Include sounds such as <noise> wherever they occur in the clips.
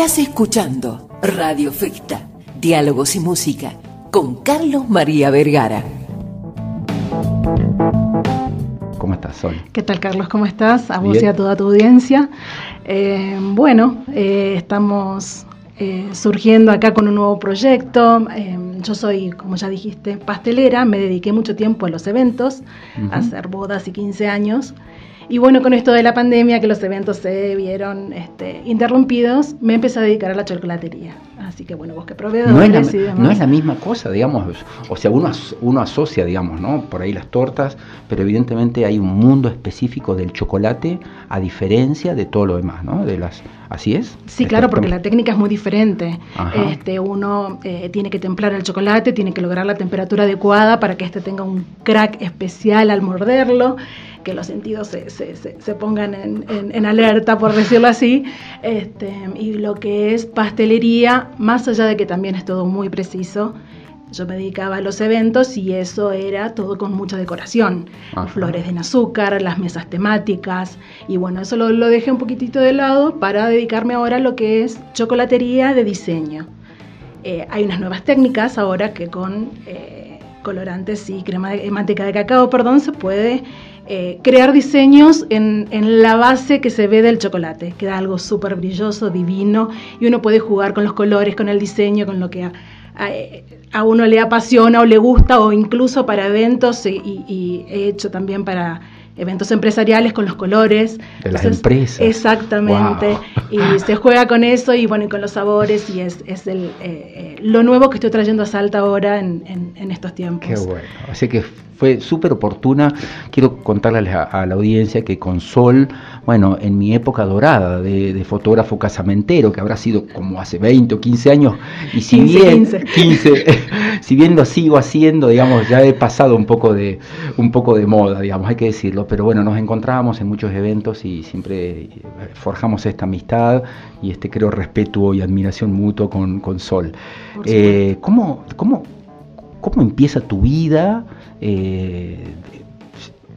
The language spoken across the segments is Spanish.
Estás escuchando Radio Ficta, Diálogos y Música, con Carlos María Vergara. ¿Cómo estás, Sol? ¿Qué tal, Carlos? ¿Cómo estás? A vos y a toda tu audiencia. Eh, bueno, eh, estamos eh, surgiendo acá con un nuevo proyecto. yo soy, como ya dijiste, pastelera, me dediqué mucho tiempo a los eventos, a hacer bodas y 15 años. Y bueno, con esto de la pandemia, que los eventos se vieron este, interrumpidos, me empecé a dedicar a la chocolatería. Así que bueno, vos que proveedores no es, la, no es la misma cosa, digamos, o sea, uno, uno asocia, digamos, ¿no? Por ahí las tortas, pero evidentemente hay un mundo específico del chocolate a diferencia de todo lo demás, ¿no? De las, ¿Así es? Sí, claro, porque la técnica es muy diferente. Este, uno eh, tiene que templar el chocolate, tiene que lograr la temperatura adecuada para que este tenga un crack especial al morderlo que los sentidos se, se, se, pongan en, en, alerta, por decirlo así. Este, y lo que es pastelería, más allá de que también es todo muy preciso, yo me dedicaba a los eventos y eso era todo con mucha decoración. Flores de azúcar, las mesas temáticas. Y bueno, eso lo, lo, dejé un poquitito de lado para dedicarme ahora a lo que es chocolatería de diseño. Eh, hay unas nuevas técnicas ahora que con eh, colorantes y crema de manteca de cacao, perdón, se puede eh, crear diseños en, la base que se ve del chocolate. Queda algo súper brilloso, divino, y uno puede jugar con los colores, con el diseño, con lo que a, uno le apasiona o le gusta, o incluso para eventos, y he hecho también para eventos empresariales con los colores. De las empresas. Exactamente. Y se juega con eso y bueno, y con los sabores y es, es el, eh, eh, lo nuevo que estoy trayendo a Salta ahora en, en, estos tiempos. Qué bueno. Así que fue súper oportuna. Quiero contarles a, la audiencia que con Sol, bueno, en mi época dorada de, fotógrafo casamentero, que habrá sido como hace 20 o 15 años, y si bien 15. <laughs> <laughs> si bien lo sigo haciendo, digamos, ya he pasado un poco de un poco de moda, digamos, hay que decirlo, pero bueno, nos encontrábamos en muchos eventos y siempre eh, forjamos esta amistad y este creo respeto y admiración mutuo con, con Sol. Eh, ¿cómo, cómo, ¿Cómo empieza tu vida? Eh,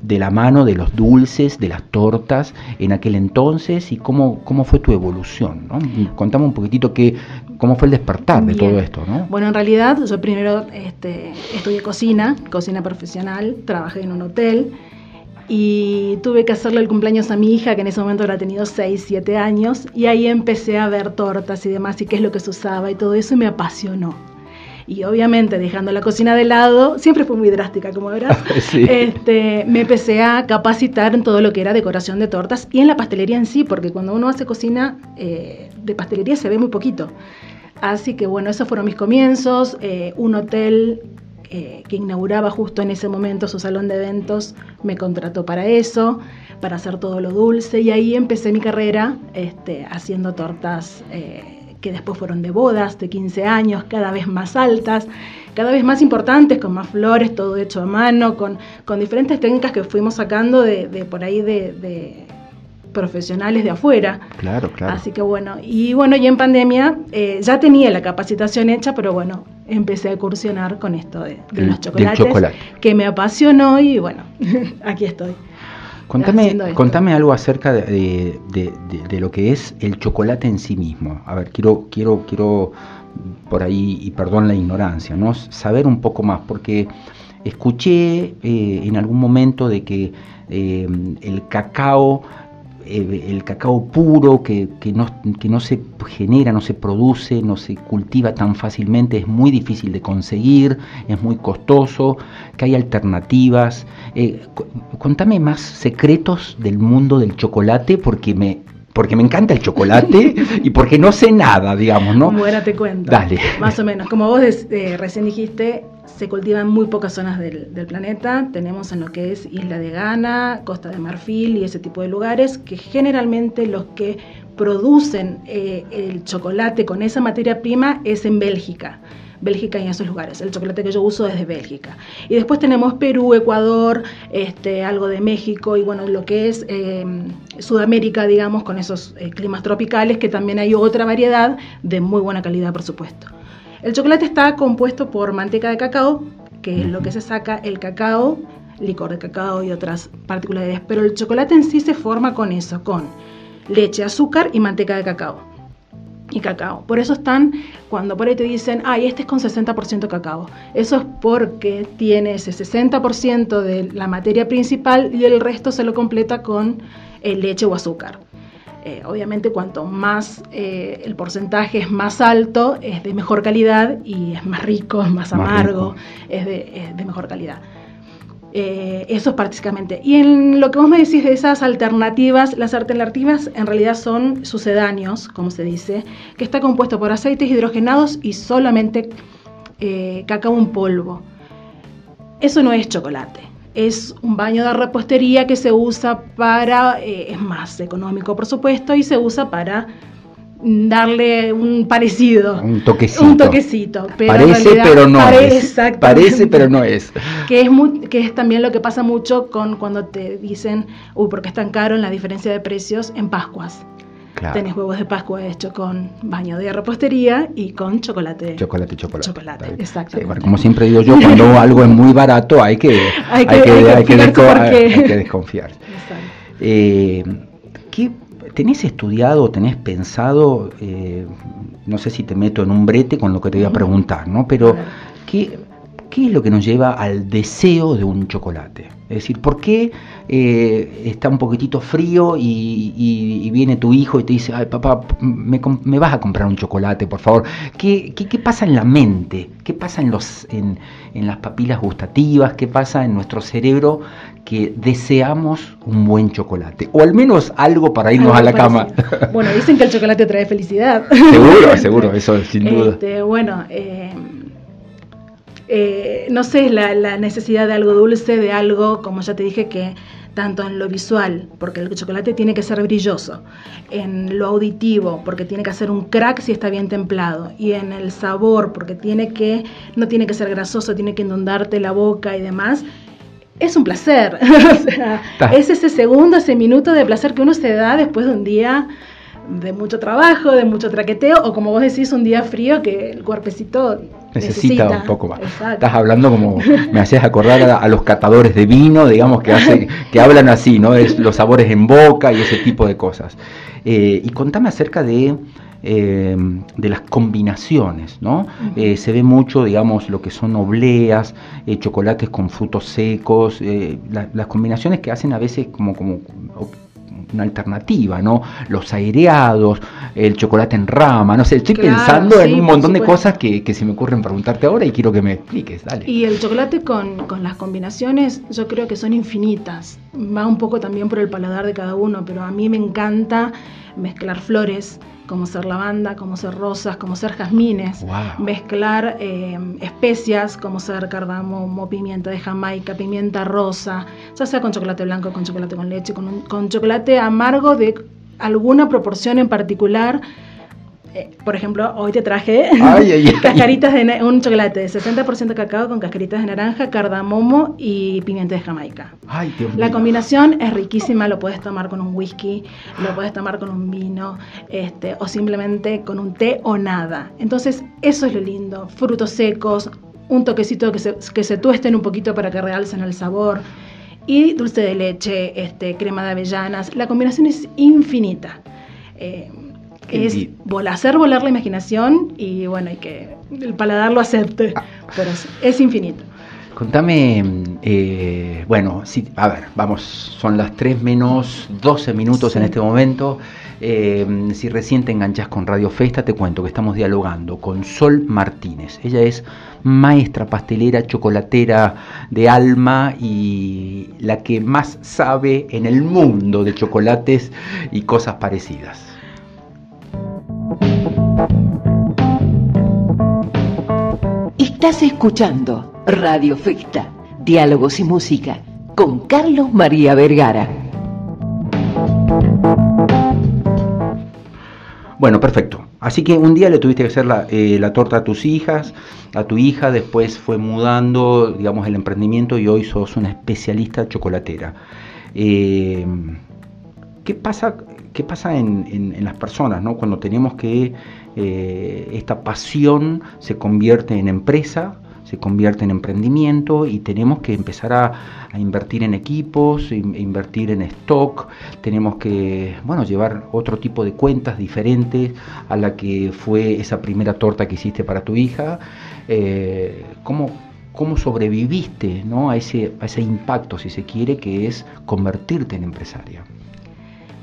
de la mano de los dulces, de las tortas en aquel entonces y cómo, cómo fue tu evolución. ¿no? Contame un poquitito que, cómo fue el despertar de todo esto. ¿no? Bueno, en realidad yo primero este, estudié cocina, cocina profesional, trabajé en un hotel y tuve que hacerle el cumpleaños a mi hija, que en ese momento habrá tenido 6, 7 años, y ahí empecé a ver tortas y demás y qué es lo que se usaba y todo eso y me apasionó y obviamente dejando la cocina de lado, siempre fue muy drástica, como verás, <laughs> este, me empecé a capacitar en todo lo que era decoración de tortas y en la pastelería en sí, porque cuando uno hace cocina eh, de pastelería se ve muy poquito. Así que bueno, esos fueron mis comienzos, eh, un hotel eh, que inauguraba justo en ese momento su salón de eventos me contrató para eso, para hacer todo lo dulce y ahí empecé mi carrera este, haciendo tortas que después fueron de bodas, de 15 años, cada vez más altas, cada vez más importantes, con más flores, todo hecho a mano, con, con diferentes técnicas que fuimos sacando de, por ahí de, profesionales de afuera. Claro, claro. Así que bueno, y bueno, y en pandemia eh, ya tenía la capacitación hecha, pero bueno, empecé a incursionar con esto de, los chocolates, que me apasionó y bueno, <laughs> aquí estoy. Contame, contame algo acerca de, lo que es el chocolate en sí mismo. A ver, quiero, quiero, quiero por ahí, y perdón la ignorancia, ¿no? saber un poco más, porque escuché eh, en algún momento de que eh, el cacao eh, el cacao puro que, no, que, no, se genera, no se produce, no se cultiva tan fácilmente, es muy difícil de conseguir, es muy costoso, que hay alternativas. Eh, contame más secretos del mundo del chocolate porque me, porque me encanta el chocolate <laughs> y porque no sé nada, digamos, ¿no? Bueno, te cuento. Dale. Más o menos. Como vos eh, recién dijiste, se cultiva en muy pocas zonas del, planeta. Tenemos en lo que es Isla de Ghana, Costa de Marfil y ese tipo de lugares que generalmente los que producen eh, el chocolate con esa materia prima es en Bélgica. Bélgica y en esos lugares. El chocolate que yo uso es de Bélgica. Y después tenemos Perú, Ecuador, este, algo de México y bueno, lo que es em, Sudamérica, digamos, con esos eh, climas tropicales, que también hay otra variedad de muy buena calidad, por supuesto. El chocolate está compuesto por manteca de cacao, que es lo que se saca el cacao, licor de cacao y otras particularidades, pero el chocolate en sí se forma con eso, con leche, azúcar y manteca de cacao. y cacao. Por eso están, cuando por ahí te dicen, ay, este es con 60% cacao. Eso es porque tiene ese 60% de la materia principal y el resto se lo completa con eh, leche o azúcar. Eh, obviamente cuanto más eh, el porcentaje es más alto, es de mejor calidad y es más rico, es más, amargo, es de, mejor calidad. Eh, eso es prácticamente. Y en lo que vos me decís de esas alternativas, las alternativas en realidad son sucedáneos, como se dice, que está compuesto por aceites hidrogenados y solamente cacao en polvo. Eso no es chocolate es un baño de repostería que se usa para, eh, es más económico por supuesto, y se usa para darle un parecido. Un toquecito. Un toquecito. parece, pero no es. Parece, pero no es. Que es, que es también lo que pasa mucho con cuando te dicen, uy, porque es tan caro en la diferencia de precios en Pascuas. Tenés huevos de Pascua hecho con baño de repostería y con chocolate. Chocolate, chocolate. Chocolate, exacto. como siempre digo yo, cuando <laughs> algo es muy barato hay que, hay que, hay que, desconfiar. Eh, ¿qué, ¿Tenés estudiado, tenés pensado, eh, no sé si te meto en un brete con lo que te voy a preguntar, ¿no? Pero, ¿qué, ¿qué es lo que nos lleva al deseo de un chocolate? Es decir, ¿por qué eh, está un poquitito frío y, viene tu hijo y te dice, ay papá, me, vas a comprar un chocolate, por favor? ¿Qué, qué, pasa en la mente? ¿Qué pasa en, los, en, las papilas gustativas? ¿Qué pasa en nuestro cerebro que deseamos un buen chocolate? O al menos algo para irnos a la cama. Bueno, dicen que el chocolate trae felicidad. <laughs> Seguro, seguro, eso sin <laughs> duda. Este, bueno, eh, eh, no sé, la, la, necesidad de algo dulce, de algo, como ya te dije, que tanto en lo visual, porque el chocolate tiene que ser brilloso, en lo auditivo, porque tiene que hacer un crack si está bien templado, y en el sabor, porque tiene que, no tiene que ser grasoso, tiene que inundarte la boca y demás, es un placer. <laughs> es ese segundo, ese minuto de placer que uno se da después de un día de mucho trabajo, de mucho traqueteo, o como vos decís, un día frío que el cuerpecito necesita, un poco más. Estás hablando como, me hacías acordar a, los catadores de vino, digamos, que, hacen, que hablan así, ¿no? Es los sabores en boca y ese tipo de cosas. Eh, y contame acerca de, eh, de las combinaciones, ¿no? Eh, se ve mucho, digamos, lo que son obleas, chocolates con frutos secos, las combinaciones que hacen a veces como, como una alternativa, ¿no? Los aireados, el chocolate en rama, no sé, estoy pensando en un montón de cosas que, se me ocurren preguntarte ahora y quiero que me expliques, dale. Y el chocolate con, con las combinaciones yo creo que son infinitas, va un poco también por el paladar de cada uno, pero a mí me encanta mezclar flores, como ser lavanda, como ser rosas, como ser jazmines, mezclar eh, especias como ser cardamomo, pimienta de Jamaica, pimienta rosa, ya sea con chocolate blanco, con chocolate con leche, con, con chocolate amargo de alguna proporción en particular eh, por ejemplo, hoy te traje <laughs> cascaritas de un chocolate de 60% cacao con cascaritas de naranja, cardamomo y pimienta de Jamaica. La combinación es riquísima, lo puedes tomar con un whisky, lo puedes tomar con un vino, este, o simplemente con un té o nada. Entonces, eso es lo lindo. Frutos secos, un toquecito que se, que se tuesten un poquito para que realcen el sabor. Y dulce de leche, este, crema de avellanas. La combinación es infinita. Eh, es hacer volar la imaginación y bueno, y que el paladar lo acepte, ah. pero es, infinito. Contame, eh, bueno, sí, a ver, vamos, son las 3 menos 12 minutos en este momento. Eh, si recién te enganchas con Radio Festa, te cuento que estamos dialogando con Sol Martínez. Ella es maestra pastelera, chocolatera de alma y la que más sabe en el mundo de chocolates y cosas parecidas. Estás escuchando Radio Festa, Diálogos y Música, con Carlos María Vergara. Bueno, perfecto. Así que un día le tuviste que hacer la, eh, torta a tus hijas, a tu hija, después fue mudando, digamos, el emprendimiento y hoy sos una especialista chocolatera. Eh, ¿Qué pasa, qué pasa en, las personas ¿no? cuando tenemos que eh, esta pasión se convierte en empresa, se convierte en emprendimiento y tenemos que empezar a, invertir en equipos, invertir en stock, tenemos que, bueno, llevar otro tipo de cuentas diferentes a la que fue esa primera torta que hiciste para tu hija. Eh, ¿cómo, ¿Cómo sobreviviste ¿no? a, ese, a ese impacto, si se quiere, que es convertirte en empresaria?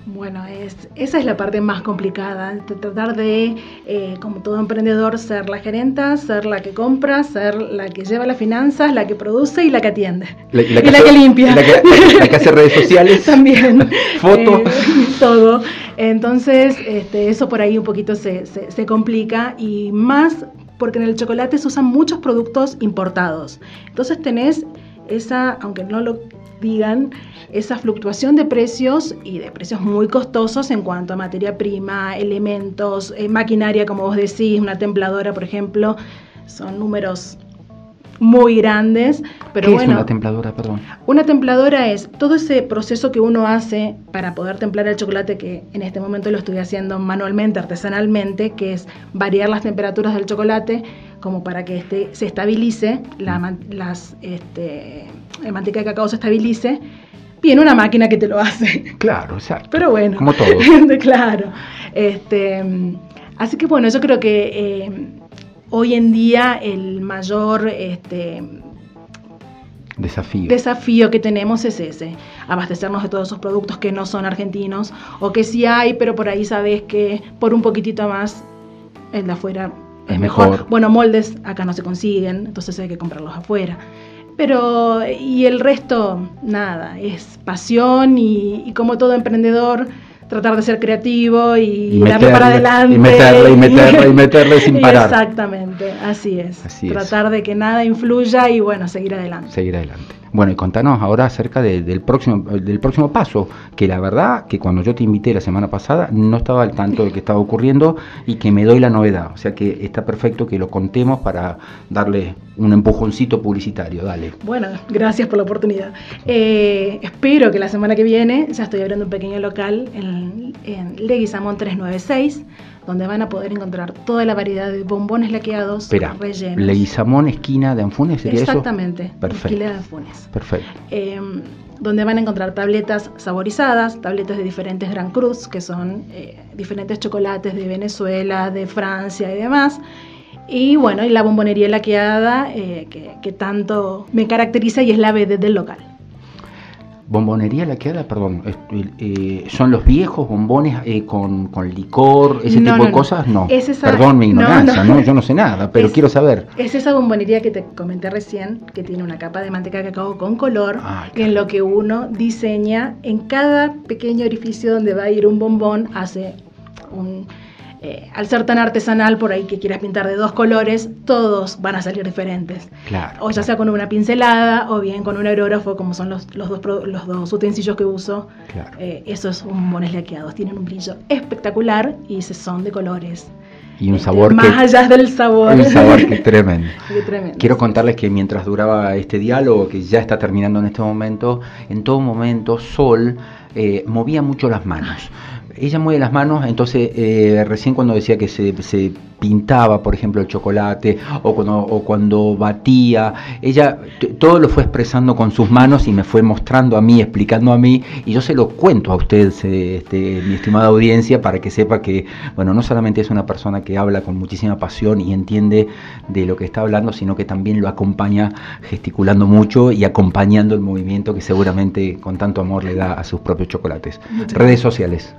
Bueno, es, esa es la parte más complicada, tratar de, eh, como todo emprendedor, ser la gerenta, ser la que compra, ser la que lleva las finanzas, la que produce y la que atiende. La, y la que, limpia. La que, hace redes sociales. <laughs> También. Fotos. Eh, <laughs> todo. Entonces, este, eso por ahí un poquito se, se, se complica y más porque en el chocolate se usan muchos productos importados. Entonces tenés esa, aunque no lo digan, esa fluctuación de precios y de precios muy costosos en cuanto a materia prima, elementos, eh, maquinaria, como vos decís, una templadora, por ejemplo, son números muy grandes. Pero ¿Qué bueno, es una templadora, perdón? Una templadora es todo ese proceso que uno hace para poder templar el chocolate, que en este momento lo estoy haciendo manualmente, artesanalmente, que es variar las temperaturas del chocolate como para que este, se estabilice, la, las, este, manteca de cacao se estabilice. Viene una máquina que te lo hace. Claro, exacto. Pero bueno. Como todo. <laughs> claro. Este, así que bueno, yo creo que eh, hoy en día el mayor este, desafío. desafío que tenemos es ese, abastecernos de todos esos productos que no son argentinos o que sí hay, pero por ahí sabes que por un poquitito más el de afuera es, mejor. Bueno, moldes acá no se consiguen, entonces hay que comprarlos afuera. Pero, y el resto, nada, es pasión y, y como todo emprendedor, tratar de ser creativo y, darle para adelante. Y meterle, y meterle, y meterle sin <laughs> parar. Exactamente, así es. tratar de que nada influya y bueno, seguir adelante. Seguir adelante. Bueno, y contanos ahora acerca del, próximo, del próximo paso, que la verdad que cuando yo te invité la semana pasada no estaba al tanto de que estaba ocurriendo y que me doy la novedad. O sea que está perfecto que lo contemos para darle un empujoncito publicitario. Dale. Bueno, gracias por la oportunidad. Eh, espero que la semana que viene ya estoy abriendo un pequeño local en, en Leguizamón 396 donde van a poder encontrar toda la variedad de bombones laqueados Espera, rellenos. Leguizamón, esquina de Anfunes, ¿sería Exactamente, Perfecto. de Anfunes. Perfecto. Em, donde van a encontrar tabletas saborizadas, tabletas de diferentes Gran Cruz, que son eh, diferentes chocolates de Venezuela, de Francia y demás. Y bueno, y la bombonería laqueada, eh, que, que, tanto me caracteriza y es la B del local. Bombonería la queda, perdón, eh, son los viejos bombones eh, con, con, licor, ese tipo de cosas, no. perdón mi ignorancia, no, yo no sé nada, pero quiero saber. Es esa bombonería que te comenté recién, que tiene una capa de manteca de cacao con color, ah, en lo que uno diseña en cada pequeño orificio donde va a ir un bombón, hace un eh, al ser tan artesanal, por ahí que quieras pintar de dos colores, todos van a salir diferentes. Claro, o ya sea con una pincelada o bien con un aerógrafo, como son los, los, dos, los dos utensilios que uso. Claro. Eh, esos bombones laqueados tienen un brillo espectacular y se son de colores. Y un este, sabor más allá del sabor. Un sabor que <laughs> tremendo. tremendo. Quiero contarles que mientras duraba este diálogo, que ya está terminando en este momento, en todo momento Sol eh, movía mucho las manos ella mueve las manos, entonces eh, recién cuando decía que se, se, pintaba, por ejemplo, el chocolate o cuando, o cuando batía, ella todo lo fue expresando con sus manos y me fue mostrando a mí, explicando a mí, y yo se lo cuento a usted, este, mi estimada audiencia, para que sepa que, bueno, no solamente es una persona que habla con muchísima pasión y entiende de lo que está hablando, sino que también lo acompaña gesticulando mucho y acompañando el movimiento que seguramente con tanto amor le da a sus propios chocolates. Redes sociales.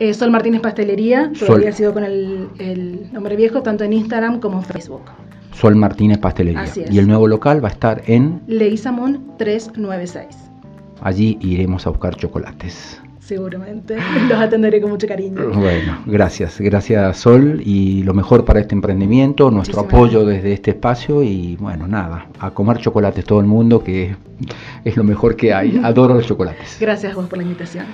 Eh, Sol Martínez Pastelería, todavía ha sido con el, nombre viejo, tanto en Instagram como en Facebook. Sol Martínez Pastelería. Y el nuevo local va a estar en Leguizamón 396. Allí iremos a buscar chocolates. Seguramente, <laughs> los atenderé con mucho cariño. Bueno, gracias, gracias Sol y lo mejor para este emprendimiento, nuestro apoyo desde este espacio y bueno, nada, a comer chocolates todo el mundo que es lo mejor que hay. <laughs> Adoro los chocolates. Gracias a vos por la invitación.